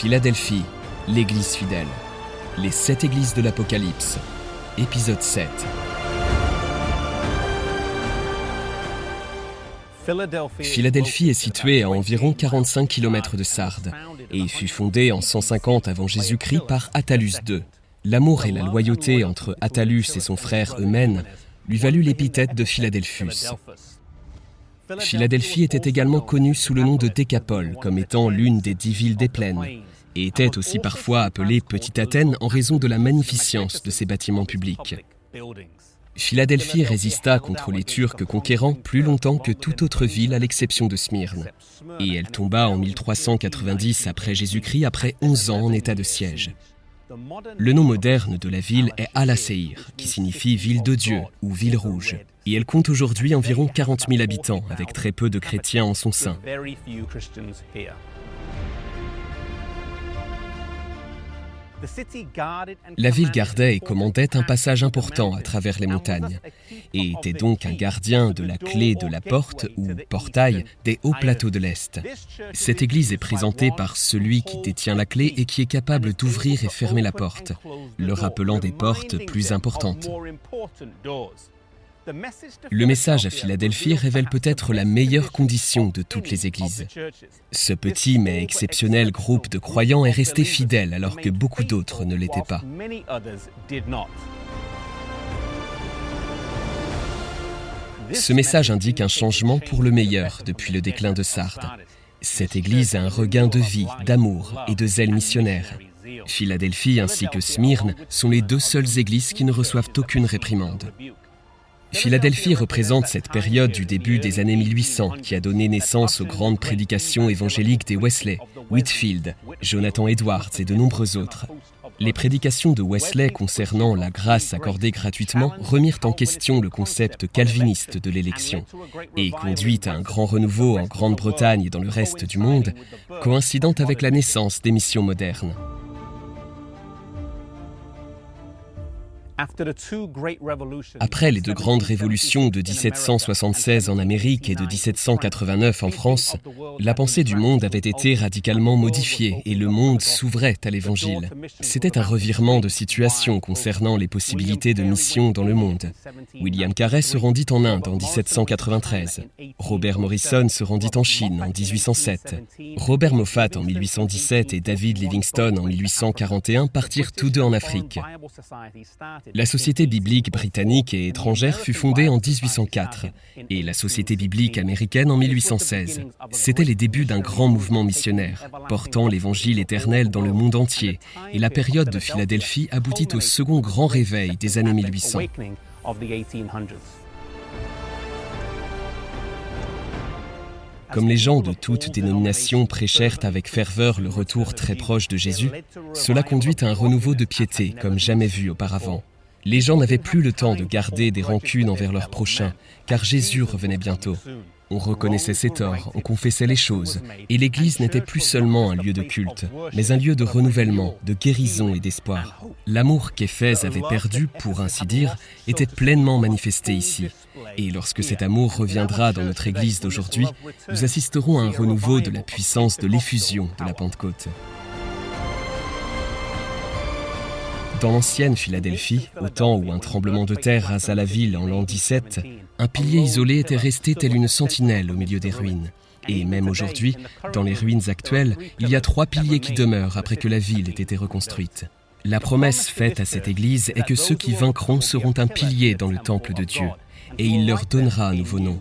Philadelphie, l'Église fidèle. Les sept églises de l'Apocalypse. Épisode 7. Philadelphie est située à environ 45 km de Sardes et fut fondée en 150 avant Jésus-Christ par Attalus II. L'amour et la loyauté entre Attalus et son frère Eumène lui valut l'épithète de Philadelphus. Philadelphie était également connue sous le nom de Décapole comme étant l'une des dix villes des plaines et était aussi parfois appelée Petite Athènes en raison de la magnificence de ses bâtiments publics. Philadelphie résista contre les Turcs conquérants plus longtemps que toute autre ville à l'exception de Smyrne. Et elle tomba en 1390 après Jésus-Christ après 11 ans en état de siège. Le nom moderne de la ville est Al-Aseir, qui signifie ville de Dieu ou ville rouge. Et elle compte aujourd'hui environ 40 000 habitants, avec très peu de chrétiens en son sein. La ville gardait et commandait un passage important à travers les montagnes et était donc un gardien de la clé de la porte ou portail des hauts plateaux de l'Est. Cette église est présentée par celui qui détient la clé et qui est capable d'ouvrir et fermer la porte, le rappelant des portes plus importantes. Le message à Philadelphie révèle peut-être la meilleure condition de toutes les églises. Ce petit mais exceptionnel groupe de croyants est resté fidèle alors que beaucoup d'autres ne l'étaient pas. Ce message indique un changement pour le meilleur depuis le déclin de Sardes. Cette église a un regain de vie, d'amour et de zèle missionnaire. Philadelphie ainsi que Smyrne sont les deux seules églises qui ne reçoivent aucune réprimande. Philadelphie représente cette période du début des années 1800 qui a donné naissance aux grandes prédications évangéliques des Wesley, Whitfield, Jonathan Edwards et de nombreux autres. Les prédications de Wesley concernant la grâce accordée gratuitement remirent en question le concept calviniste de l'élection et conduit à un grand renouveau en Grande-Bretagne et dans le reste du monde, coïncidant avec la naissance des missions modernes. Après les deux grandes révolutions de 1776 en Amérique et de 1789 en France, la pensée du monde avait été radicalement modifiée et le monde s'ouvrait à l'Évangile. C'était un revirement de situation concernant les possibilités de mission dans le monde. William Carey se rendit en Inde en 1793. Robert Morrison se rendit en Chine en 1807. Robert Moffat en 1817 et David Livingstone en 1841 partirent tous deux en Afrique. La Société biblique britannique et étrangère fut fondée en 1804 et la Société biblique américaine en 1816. C'étaient les débuts d'un grand mouvement missionnaire, portant l'évangile éternel dans le monde entier, et la période de Philadelphie aboutit au second grand réveil des années 1800. Comme les gens de toutes dénominations prêchèrent avec ferveur le retour très proche de Jésus, cela conduit à un renouveau de piété comme jamais vu auparavant. Les gens n'avaient plus le temps de garder des rancunes envers leurs prochains, car Jésus revenait bientôt. On reconnaissait ses torts, on confessait les choses, et l'Église n'était plus seulement un lieu de culte, mais un lieu de renouvellement, de guérison et d'espoir. L'amour qu'Éphèse avait perdu, pour ainsi dire, était pleinement manifesté ici. Et lorsque cet amour reviendra dans notre Église d'aujourd'hui, nous assisterons à un renouveau de la puissance de l'effusion de la Pentecôte. Dans l'ancienne Philadelphie, au temps où un tremblement de terre rasa la ville en l'an 17, un pilier isolé était resté tel une sentinelle au milieu des ruines. Et même aujourd'hui, dans les ruines actuelles, il y a trois piliers qui demeurent après que la ville ait été reconstruite. La promesse faite à cette Église est que ceux qui vaincront seront un pilier dans le temple de Dieu, et il leur donnera un nouveau nom.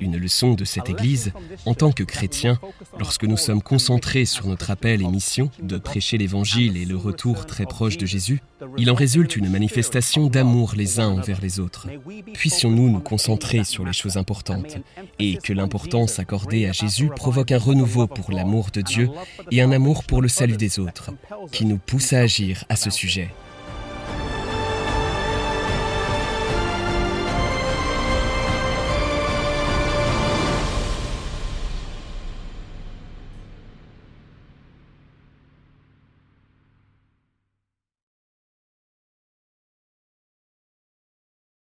Une leçon de cette Église, en tant que chrétiens, lorsque nous sommes concentrés sur notre appel et mission de prêcher l'Évangile et le retour très proche de Jésus, il en résulte une manifestation d'amour les uns envers les autres. Puissions-nous nous concentrer sur les choses importantes et que l'importance accordée à Jésus provoque un renouveau pour l'amour de Dieu et un amour pour le salut des autres, qui nous pousse à agir à ce sujet.